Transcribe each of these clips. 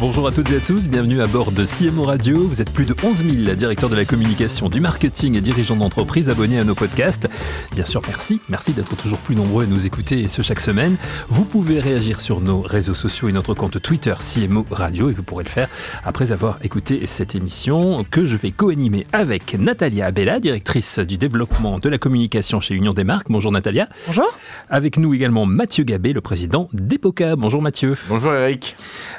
Bonjour à toutes et à tous, bienvenue à bord de CMO Radio. Vous êtes plus de 11 000 directeurs de la communication, du marketing et dirigeants d'entreprise abonnés à nos podcasts. Bien sûr, merci. Merci d'être toujours plus nombreux à nous écouter, et ce chaque semaine. Vous pouvez réagir sur nos réseaux sociaux et notre compte Twitter CMO Radio et vous pourrez le faire après avoir écouté cette émission que je vais co-animer avec Natalia Abella, directrice du développement de la communication chez Union des marques. Bonjour Natalia. Bonjour. Avec nous également Mathieu Gabé, le président d'Epoca. Bonjour Mathieu. Bonjour Eric.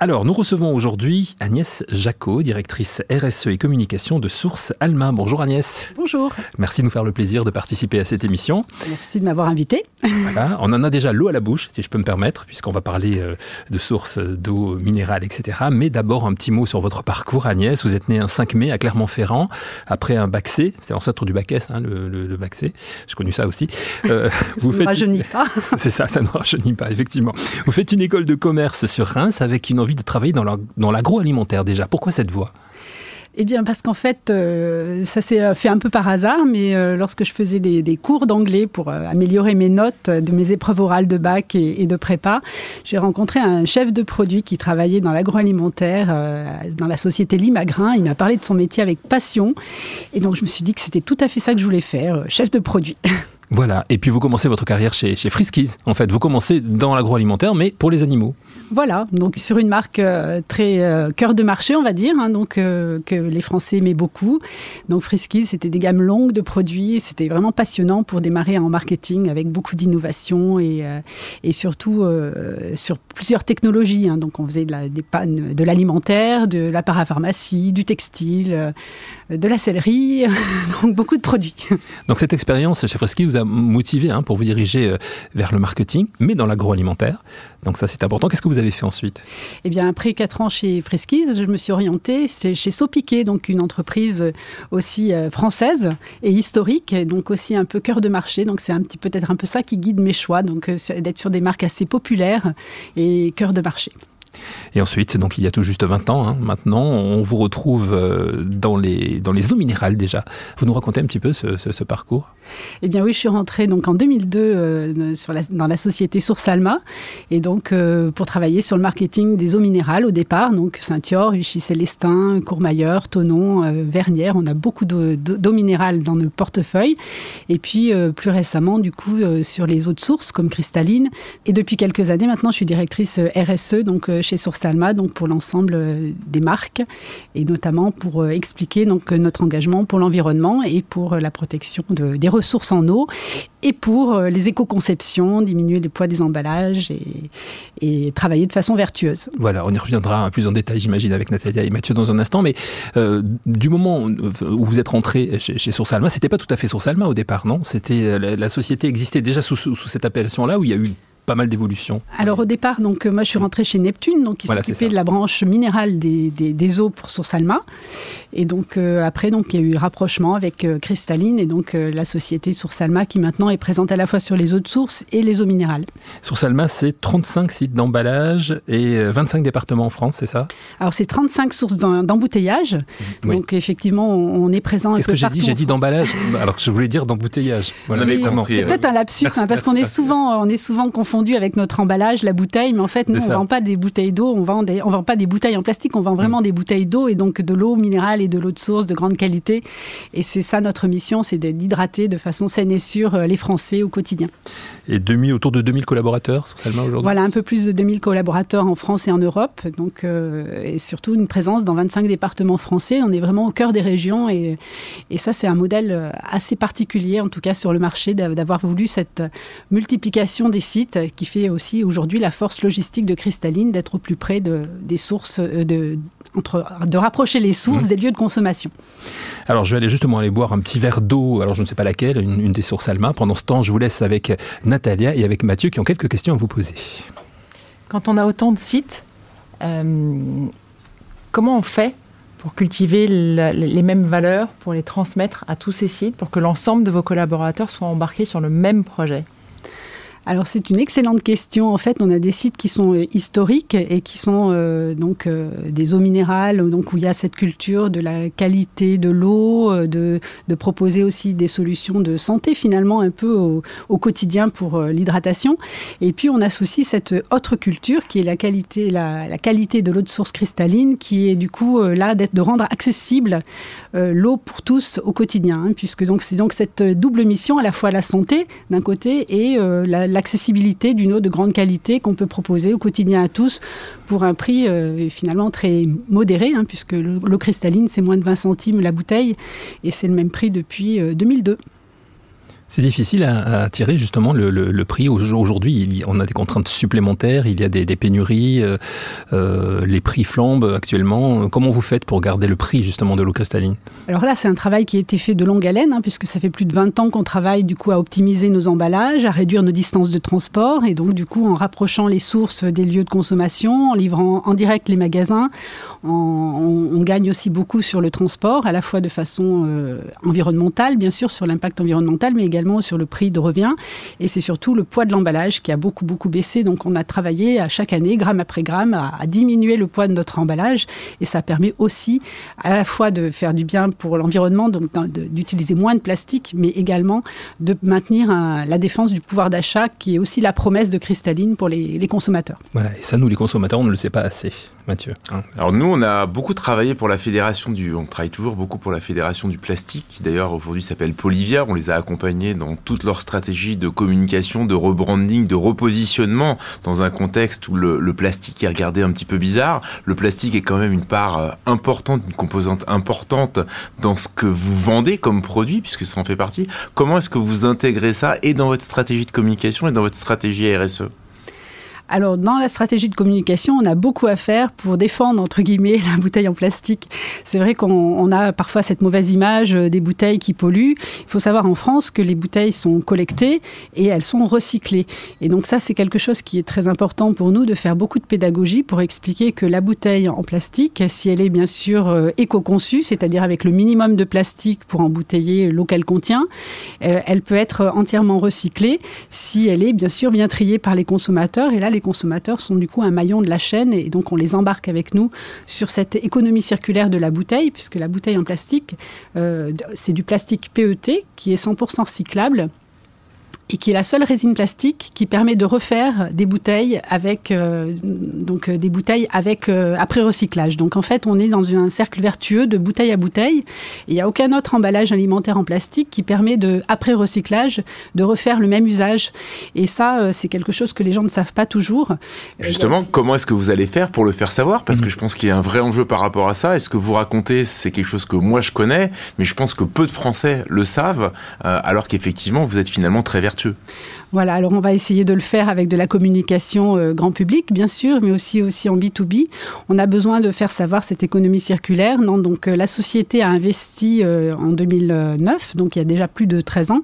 Alors, nous recevons aujourd'hui Agnès Jacot, directrice RSE et communication de Source Alma. Bonjour Agnès. Bonjour. Merci de nous faire le plaisir de participer à cette émission. Merci de m'avoir invité. Voilà, on en a déjà l'eau à la bouche, si je peux me permettre, puisqu'on va parler euh, de sources d'eau minérale, etc. Mais d'abord, un petit mot sur votre parcours, Agnès. Vous êtes née un 5 mai à Clermont-Ferrand, après un bac C, c'est l'ancêtre du bac S, hein, le, le, bac C. J'ai connu ça aussi. Euh, vous faites... rajeunit pas. c'est ça, ça ne rajeunit pas, effectivement. Vous faites une école de commerce sur Reims avec une envie de travailler dans l'agroalimentaire déjà. Pourquoi cette voie? Eh bien, parce qu'en fait, euh, ça s'est euh, fait un peu par hasard, mais euh, lorsque je faisais des, cours d'anglais pour améliorer mes notes de mes épreuves orales de bac et, de prépa, j'ai rencontré un chef de produit qui travaillait dans l'agroalimentaire, dans la société Limagrin. Il m'a parlé de son métier avec passion. Et donc, je me suis dit que c'était tout à fait ça que je voulais faire, chef de produit. Voilà, et puis vous commencez votre carrière chez, chez Friskies. En fait, vous commencez dans l'agroalimentaire, mais pour les animaux. Voilà, donc sur une marque euh, très euh, cœur de marché, on va dire, hein, donc euh, que les Français aimaient beaucoup. Donc Friskies, c'était des gammes longues de produits, c'était vraiment passionnant pour démarrer en marketing avec beaucoup d'innovation et, et surtout sur plusieurs technologies. Hein. donc on faisait de, la, des pannes, de l'alimentaire, de la parapharmacie, du textile, de la sellerie, donc beaucoup de produits. Donc cette expérience chez Friskies vous a motivé hein, pour vous diriger vers le marketing, mais dans l'agroalimentaire. Donc ça c'est important. Qu'est-ce que vous avez fait ensuite? Eh bien après quatre ans chez Friskies, je me suis orientée chez Sopiquet, donc une entreprise aussi euh, française et historique, donc aussi un peu cœur de marché. Donc c'est un petit peut-être un peu ça qui guide mes choix, donc euh, d'être sur des marques assez populaires et cœur de marché. Et ensuite, donc il y a tout juste 20 ans, hein, maintenant, on vous retrouve euh, dans les, dans les eaux minérales déjà. Vous nous racontez un petit peu ce, parcours? Eh bien oui, je suis rentrée donc en 2002 euh, dans la société Source Alma, et donc euh, pour travailler sur le marketing des eaux minérales au départ, donc Saint-Yor, Vichy-Célestin, Courmayeur, Tonon, Vernières, on a beaucoup d'eau minérales dans nos portefeuilles, et puis plus récemment, du coup, sur les eaux de source comme cristalline, et depuis quelques années maintenant, je suis directrice RSE, donc chez Source Alma, donc pour l'ensemble euh, des marques, et notamment pour euh, expliquer donc notre engagement pour l'environnement et pour euh, la protection de, des ressources en eau, et pour les éco-conceptions, diminuer le poids des emballages et, et, travailler de façon vertueuse. Voilà, on y reviendra plus en détail, j'imagine, avec Nathalie et Mathieu dans un instant, mais du moment où vous êtes rentré chez, Source Alma, c'était pas tout à fait Source Alma au départ, non? C'était la, société existait déjà sous, sous cette appellation-là, où il y a eu pas mal d'évolutions. Alors au départ, donc moi je suis rentrée chez Neptune, donc qui s'occupait de la branche minérale des, des, eaux pour Source Alma. Et donc euh, après, donc il y a eu rapprochement avec euh, Cristalline et donc euh, la société Source Alma qui maintenant est présente à la fois sur les eaux de source et les eaux minérales. Source Alma, c'est 35 sites d'emballage et 25 départements en France, c'est ça? Alors c'est 35 sources d'embouteillage. Donc effectivement, on est présent. Qu'est-ce que j'ai dit? J'ai dit d'emballage. Alors je voulais dire d'embouteillage. Voilà, c'est peut-être un lapsus hein, parce qu'on est souvent, on est souvent confondu avec notre emballage, la bouteille, mais en fait, nous, on ne vend pas des bouteilles d'eau, on vend, on vend pas des bouteilles en plastique, on vend vraiment mm. des bouteilles d'eau et donc de l'eau minérale et de l'eau de source de grande qualité. Et c'est ça notre mission, c'est d'hydrater de façon saine et sûre euh, les Français au quotidien. Et demi, autour de 2000 collaborateurs sur Salma aujourd'hui Voilà, un peu plus de 2000 collaborateurs en France et en Europe. Donc, euh, et surtout une présence dans 25 départements français. On est vraiment au cœur des régions et, et ça, c'est un modèle euh, assez particulier, en tout cas sur le marché, d'avoir voulu cette multiplication des sites qui fait aussi aujourd'hui la force logistique de Cristalline d'être au plus près de, des sources, de, entre, de rapprocher les sources mmh. des lieux de consommation. Alors je vais aller justement aller boire un petit verre d'eau, alors je ne sais pas laquelle, une, des sources Alma. Pendant ce temps, je vous laisse avec Natalia et avec Mathieu qui ont quelques questions à vous poser. Quand on a autant de sites, euh, comment on fait pour cultiver les mêmes valeurs, pour les transmettre à tous ces sites, pour que l'ensemble de vos collaborateurs soient embarqués sur le même projet? Alors c'est une excellente question. En fait, on a des sites qui sont euh, historiques et qui sont euh, donc euh, des eaux minérales, donc où il y a cette culture de la qualité de l'eau, de, proposer aussi des solutions de santé finalement un peu au, quotidien pour l'hydratation. Et puis on associe cette autre culture qui est la qualité, la qualité de l'eau de source cristalline, qui est du coup là d'être de rendre accessible l'eau pour tous au quotidien, hein, puisque donc c'est donc cette double mission à la fois la santé d'un côté et la l'accessibilité d'une eau de grande qualité qu'on peut proposer au quotidien à tous pour un prix euh, finalement très modéré, hein, puisque l'eau cristalline, c'est moins de 20 centimes la bouteille, et c'est le même prix depuis 2002. C'est difficile à, tirer justement le, prix. Aujourd'hui, on a des contraintes supplémentaires, il y a des, pénuries, euh, euh, les prix flambent actuellement. Comment vous faites pour garder le prix justement de l'eau cristalline? Alors là, c'est un travail qui a été fait de longue haleine, hein, puisque ça fait plus de 20 ans qu'on travaille du coup à optimiser nos emballages, à réduire nos distances de transport, et donc du coup en rapprochant les sources des lieux de consommation, en livrant en direct les magasins, on, gagne aussi beaucoup sur le transport, à la fois de façon euh, environnementale, bien sûr, sur l'impact environnemental, mais également sur le prix de revient. Et c'est surtout le poids de l'emballage qui a beaucoup, beaucoup baissé. Donc on a travaillé à chaque année, gramme après gramme, à, diminuer le poids de notre emballage. Et ça permet aussi à la fois de faire du bien pour l'environnement, donc d'utiliser moins de plastique, mais également de maintenir la défense du pouvoir d'achat, qui est aussi la promesse de cristalline pour les, les consommateurs. Voilà, et ça, nous, les consommateurs, on ne le sait pas assez. Mathieu hein. Alors nous, on a beaucoup travaillé pour la fédération du... On travaille toujours beaucoup pour la fédération du plastique, qui d'ailleurs aujourd'hui s'appelle Polivia. On les a accompagnés dans toute leur stratégie de communication, de rebranding, de repositionnement, dans un contexte où le, plastique est regardé un petit peu bizarre. Le plastique est quand même une part euh, importante, une composante importante dans ce que vous vendez comme produit, puisque ça en fait partie. Comment est-ce que vous intégrez ça et dans votre stratégie de communication et dans votre stratégie RSE alors, dans la stratégie de communication, on a beaucoup à faire pour défendre, entre guillemets, la bouteille en plastique. C'est vrai qu'on a parfois cette mauvaise image euh, des bouteilles qui polluent. Il faut savoir en France que les bouteilles sont collectées et elles sont recyclées. Et donc ça, c'est quelque chose qui est très important pour nous de faire beaucoup de pédagogie pour expliquer que la bouteille en plastique, si elle est bien sûr euh, éco-conçue, c'est-à-dire avec le minimum de plastique pour embouteiller l'eau qu'elle contient, euh, elle peut être entièrement recyclée si elle est bien sûr bien triée par les consommateurs. Et là, les consommateurs sont du coup un maillon de la chaîne et donc on les embarque avec nous sur cette économie circulaire de la bouteille, puisque la bouteille en plastique, euh, c'est du plastique PET qui est 100% recyclable et qui est la seule résine plastique qui permet de refaire des bouteilles avec euh, donc euh, des bouteilles avec euh, après recyclage. Donc en fait, on est dans un cercle vertueux de bouteille à bouteille. Il n'y a aucun autre emballage alimentaire en plastique qui permet de après recyclage de refaire le même usage. Et ça, c'est quelque chose que les gens ne savent pas toujours. Justement, comment est-ce que vous allez faire pour le faire savoir? Parce que je pense qu'il y a un vrai enjeu par rapport à ça. Est-ce que vous racontez, c'est quelque chose que moi je connais, mais je pense que peu de Français le savent, alors qu'effectivement vous êtes finalement très vertueux. Voilà, alors on va essayer de le faire avec de la communication euh, grand public, bien sûr, mais aussi, aussi en B2B. On a besoin de faire savoir cette économie circulaire. Non, donc euh, la société a investi euh, en 2009, donc il y a déjà plus de 13 ans,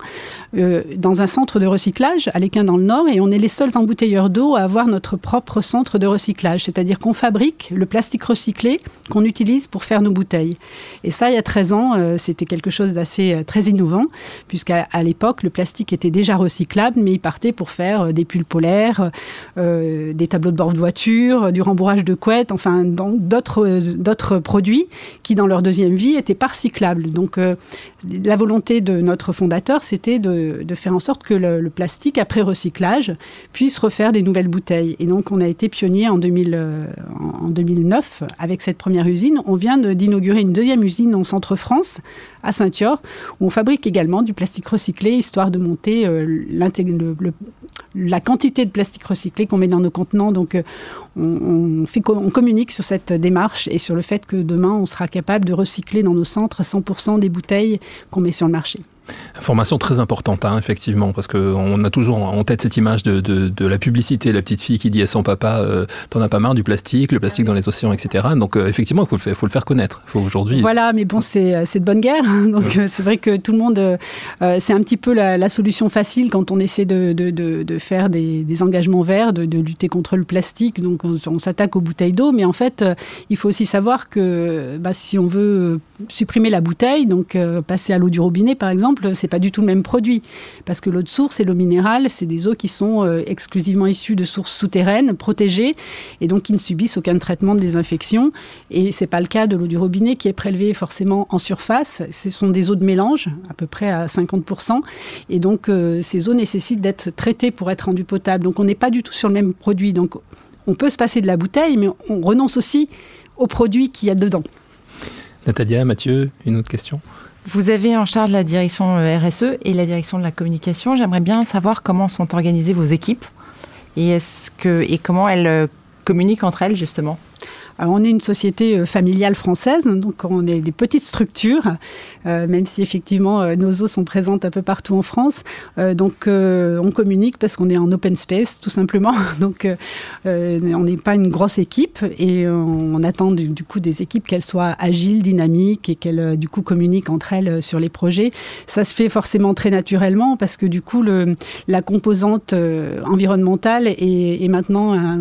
dans un centre de recyclage à l'Équin dans le Nord, et on est les seuls embouteilleurs d'eau à avoir notre propre centre de recyclage, c'est-à-dire qu'on fabrique le plastique recyclé qu'on utilise pour faire nos bouteilles. Et ça, il y a 13 ans, c'était quelque chose d'assez très innovant, puisqu'à l'époque, le plastique était déjà recyclable, mais partaient pour faire euh, des pulls polaires, euh, des tableaux de bord de voiture, euh, du rembourrage de couettes, enfin d'autres produits qui, dans leur deuxième vie, étaient pas recyclables. Donc la volonté de notre fondateur, c'était de, faire en sorte que le, plastique, après recyclage, puisse refaire des nouvelles bouteilles. Et donc on a été pionnier en, 2000, en 2009 avec cette première usine. On vient d'inaugurer une deuxième usine en centre-France, à Saint-Yor, où on fabrique également du plastique recyclé, histoire de monter la quantité de plastique recyclé qu'on met dans nos contenants. Donc, euh, on, on communique sur cette démarche et sur le fait que demain, on sera capable de recycler dans nos centres 100% des bouteilles qu'on met sur le marché. Information très importante, hein, effectivement, parce qu'on a toujours en tête cette image de, de, la publicité, la petite fille qui dit à son papa euh, T'en as pas marre du plastique, le plastique dans les océans, etc. Donc, euh, effectivement, il faut, faut, le faire connaître. faut aujourd'hui. Voilà, mais bon, c'est euh, de bonne guerre. Hein. Donc, c'est vrai que tout le monde. c'est un petit peu la, solution facile quand on essaie de, de faire des, des, engagements verts, de, lutter contre le plastique. Donc, on, s'attaque aux bouteilles d'eau, mais en fait, il faut aussi savoir que bah, si on veut supprimer la bouteille, donc passer à l'eau du robinet, par exemple, exemple, c'est pas du tout le même produit parce que l'eau de source et l'eau minérale, c'est des eaux qui sont euh, exclusivement issues de sources souterraines, protégées et donc qui ne subissent aucun traitement de désinfection. Et c'est pas le cas de l'eau du robinet qui est prélevée forcément en surface. Ce sont des eaux de mélange, à peu près à 50%. Et donc, euh, ces eaux nécessitent d'être traitées pour être rendues potables. Donc, on n'est pas du tout sur le même produit. Donc, on peut se passer de la bouteille, mais on renonce aussi au produit qu'il y a dedans. Natalia, Mathieu, une autre question? Vous avez en charge la direction euh, RSE et la direction de la communication. J'aimerais bien savoir comment sont organisées vos équipes et, comment elles euh, communiquent entre elles justement? On est une société euh, familiale française, donc on est des petites structures, euh, même si effectivement euh, nos eaux sont présentes un peu partout en France. donc on communique parce qu'on est en open space, tout simplement. Donc on n'est pas une grosse équipe et on, attend du, coup des équipes qu'elles soient agiles, dynamiques et qu'elles du coup communiquent entre elles sur les projets. Ça se fait forcément très naturellement parce que du coup la composante environnementale est, maintenant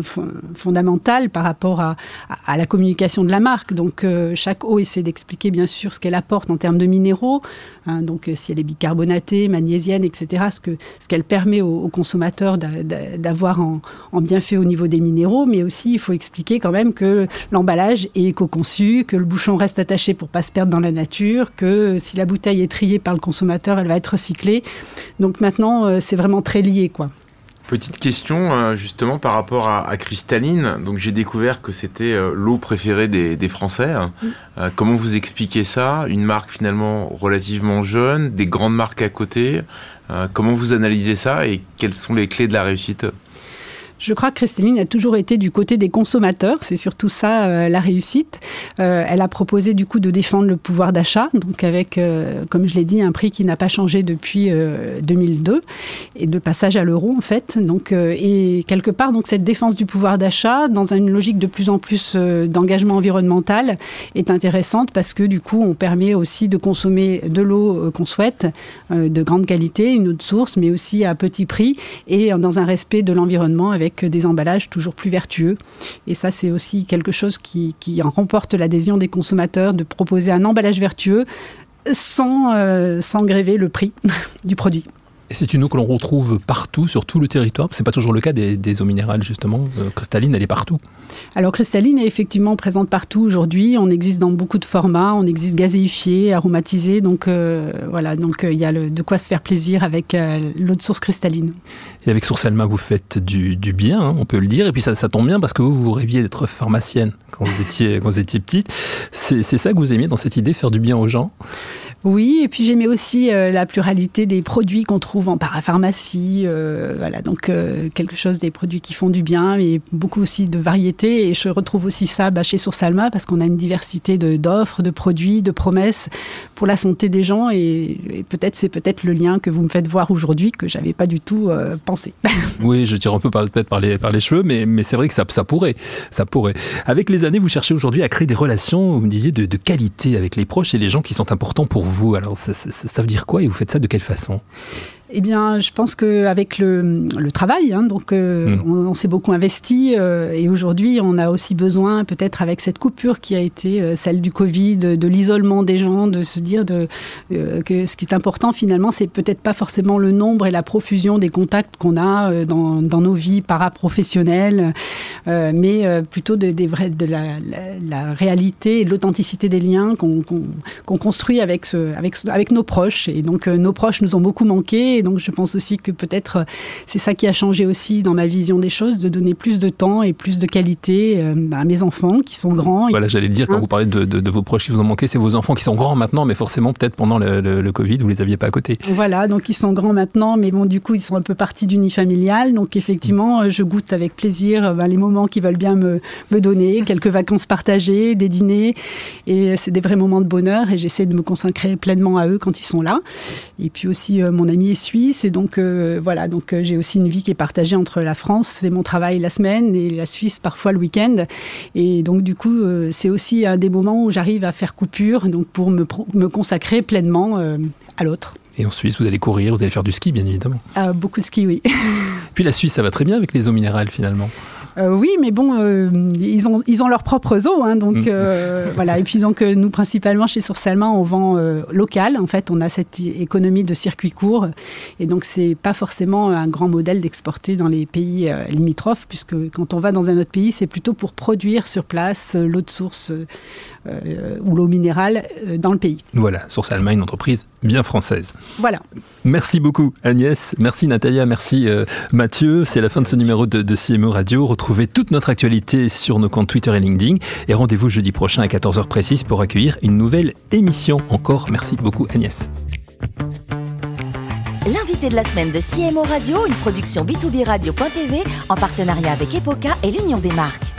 fondamentale par rapport à la communication de la marque. Donc euh, chaque eau essaie d'expliquer bien sûr ce qu'elle apporte en termes de minéraux, hein, donc euh, si elle est bicarbonatée, magnésienne, etc., ce qu'elle ce qu'elle permet aux, consommateurs d'avoir en, en, bienfait au niveau des minéraux, mais aussi il faut expliquer quand même que l'emballage est éco-conçu, que le bouchon reste attaché pour pas se perdre dans la nature, que si la bouteille est triée par le consommateur, elle va être recyclée. Donc maintenant, euh, c'est vraiment très lié, quoi. Petite question euh, justement par rapport à, Cristalline. Donc j'ai découvert que c'était euh, l'eau préférée des, Français. Euh, comment vous expliquez ça? Une marque finalement relativement jeune, des grandes marques à côté. comment vous analysez ça et quelles sont les clés de la réussite? Je crois que Christeline a toujours été du côté des consommateurs. C'est surtout ça euh, la réussite. Euh, elle a proposé du coup de défendre le pouvoir d'achat, donc avec, euh, comme je l'ai dit, un prix qui n'a pas changé depuis 2002 et de passage à l'euro en fait. Donc et quelque part donc cette défense du pouvoir d'achat dans une logique de plus en plus d'engagement environnemental est intéressante parce que du coup on permet aussi de consommer de l'eau qu'on souhaite, de grande qualité, une eau de source, mais aussi à petit prix et dans un respect de l'environnement avec avec des emballages toujours plus vertueux. Et ça, c'est aussi quelque chose qui, en remporte l'adhésion des consommateurs de proposer un emballage vertueux sans, euh, sans gréver le prix du produit. Et c'est une eau que l'on retrouve partout, sur tout le territoire. Ce n'est pas toujours le cas des, eaux minérales, justement. Euh, cristalline, elle est partout. Alors, cristalline est effectivement présente partout aujourd'hui. On existe dans beaucoup de formats. On existe gazéifié, aromatisé. Donc, euh, voilà. Donc, euh, il y a le, de quoi se faire plaisir avec l'eau de source cristalline. Et avec Source Alma, vous faites du, bien, hein, on peut le dire. Et puis, ça, ça tombe bien parce que vous, vous rêviez d'être pharmacienne quand vous étiez, quand vous étiez petite. C'est ça que vous aimiez dans cette idée, faire du bien aux gens? Oui, et puis j'aimais aussi euh, la pluralité des produits qu'on trouve en parapharmacie. Euh, voilà, donc euh, quelque chose des produits qui font du bien, mais beaucoup aussi de variété. Et je retrouve aussi ça bah, chez Source Alma parce qu'on a une diversité d'offres, de, produits, de promesses pour la santé des gens. Et, peut-être c'est peut-être le lien que vous me faites voir aujourd'hui que j'avais pas du tout pensé. oui, je tire un peu peut-être par les, par les cheveux, mais, mais c'est vrai que ça, ça pourrait, ça pourrait. Avec les années, vous cherchez aujourd'hui à créer des relations, vous me disiez, de qualité avec les proches et les gens qui sont importants pour vous vous. Alors, ça, veut dire quoi et vous faites ça de quelle façon? Eh bien, je pense qu'avec le, le travail, hein, donc euh, hmm. on, s'est beaucoup investi euh, et aujourd'hui, on a aussi besoin, peut-être avec cette coupure qui a été euh, celle du Covid, de, l'isolement des gens, de se dire de, que ce qui est important finalement, c'est peut-être pas forcément le nombre et la profusion des contacts qu'on a dans, dans, nos vies paraprofessionnelles, mais plutôt de, des vrais, de la, la, réalité et de l'authenticité des liens qu'on construit avec, ce, avec, avec nos proches. Et donc, nos proches nous ont beaucoup manqué et donc, je pense aussi que peut-être euh, c'est ça qui a changé aussi dans ma vision des choses, de donner plus de temps et plus de qualité euh, à mes enfants qui sont grands. Voilà, j'allais le dire, quand hein vous parlez de, vos proches qui vous ont manqué, c'est vos enfants qui sont grands maintenant, mais forcément, peut-être pendant le, Covid, vous les aviez pas à côté. Voilà, donc ils sont grands maintenant, mais bon, du coup, ils sont un peu partis d'unifamilial. Donc, effectivement, euh, je goûte avec plaisir ben, les moments qu'ils veulent bien me, me donner, quelques vacances partagées, des dîners. Et c'est des vrais moments de bonheur et j'essaie de me consacrer pleinement à eux quand ils sont là. Et puis aussi, mon ami est Suisse. Et donc, euh, voilà, donc euh, j'ai aussi une vie qui est partagée entre la France, c'est mon travail la semaine, et la Suisse parfois le week-end. Et donc, du coup, euh, c'est aussi un des moments où j'arrive à faire coupure, donc pour me, me consacrer pleinement à l'autre. Et en Suisse, vous allez courir, vous allez faire du ski, bien évidemment. beaucoup de ski, oui. Puis la Suisse, ça va très bien avec les eaux minérales, finalement. Euh, oui, mais bon, euh, ils, ont, ils ont leurs propres eaux, hein, donc mm. euh, voilà. Et puis donc nous principalement chez Source Alma, on vend local. En fait, on a cette économie de circuit court, et donc c'est pas forcément un grand modèle d'exporter dans les pays limitrophes, puisque quand on va dans un autre pays, c'est plutôt pour produire sur place l'eau de source ou l'eau minérale dans le pays. Voilà, Source Alma, une entreprise bien française. Voilà. Merci beaucoup Agnès, merci Natalia, merci Mathieu. C'est la fin de ce numéro de, de CMO Radio. Retrouvez toute notre actualité sur nos comptes Twitter et LinkedIn. Et rendez-vous jeudi prochain à 14h précise pour accueillir une nouvelle émission. Encore merci beaucoup Agnès. L'invité de la semaine de CMO Radio, une production B2B Radio.tv en partenariat avec Epoca et l'Union des marques.